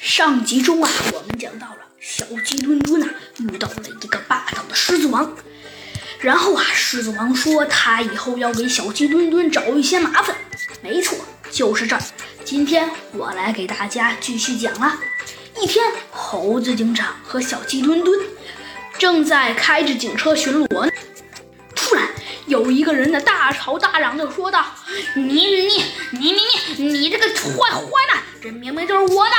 上集中啊，我们讲到了小鸡墩墩啊遇到了一个霸道的狮子王，然后啊，狮子王说他以后要给小鸡墩墩找一些麻烦。没错，就是这儿。今天我来给大家继续讲了。一天，猴子警长和小鸡墩墩正在开着警车巡逻。突然，有一个人呢大吵大嚷的说道：“你你你你你你这个坏坏蛋，这明明就是我的！”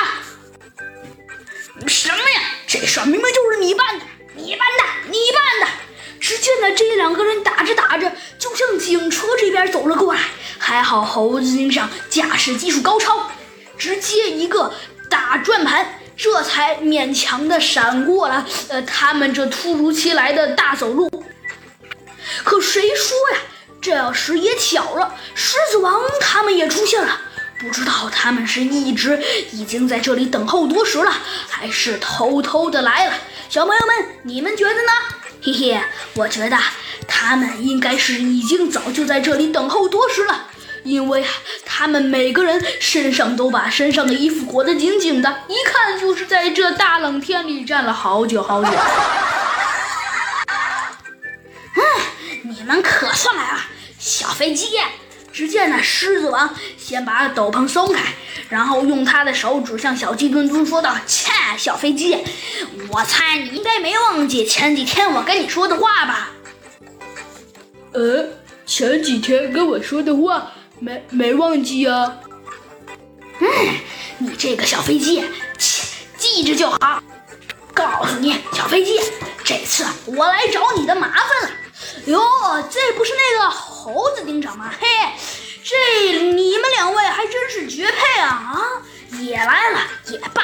什么呀？这事儿明明就是你办的，你办的，你办的！只见呢，这两个人打着打着，就向警车这边走了过来。还好猴子警长驾驶技术高超，直接一个打转盘，这才勉强的闪过了呃他们这突如其来的大走路。可谁说呀？这时也巧了，狮子王他们也出现了。不知道他们是一直已经在这里等候多时了，还是偷偷的来了？小朋友们，你们觉得呢？嘿嘿，我觉得他们应该是已经早就在这里等候多时了，因为啊，他们每个人身上都把身上的衣服裹得紧紧的，一看就是在这大冷天里站了好久好久。嗯，你们可算来了，小飞机。只见那狮子王先把斗篷松开，然后用他的手指向小鸡墩墩说道：“切，小飞机，我猜你应该没忘记前几天我跟你说的话吧？”“呃，前几天跟我说的话没没忘记啊。”“嗯，你这个小飞机，切，记着就好。告诉你，小飞机，这次我来找你的麻烦了。”哟，这不是那个猴子警长吗？嘿，也来了也罢，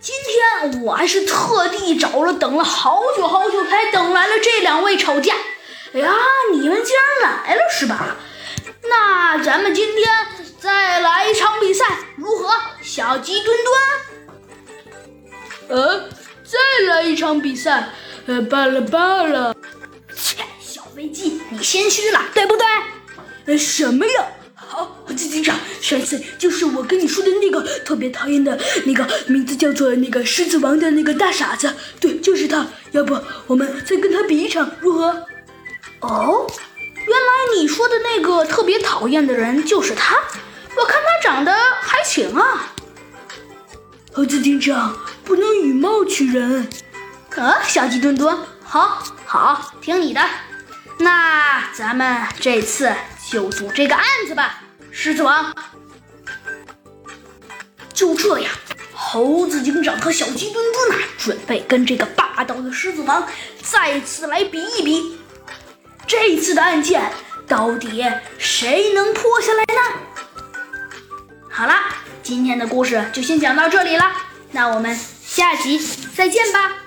今天我还是特地找了等了好久好久才等来了这两位吵架。哎呀，你们竟然来了是吧？那咱们今天再来一场比赛如何？小鸡墩墩？呃，再来一场比赛？呃，罢了罢了。切，小飞机，你心虚了，对不对？呃，什么呀？好，猴子警长，上次就是我跟你说的那个特别讨厌的那个，名字叫做那个狮子王的那个大傻子，对，就是他。要不我们再跟他比一场，如何？哦，原来你说的那个特别讨厌的人就是他。我看他长得还行啊。猴子警长，不能以貌取人。啊，小鸡墩墩，好，好，听你的。那咱们这次就组这个案子吧，狮子王。就这样，猴子警长和小鸡墩墩呢，准备跟这个霸道的狮子王再次来比一比，这次的案件到底谁能破下来呢？好啦，今天的故事就先讲到这里了，那我们下集再见吧。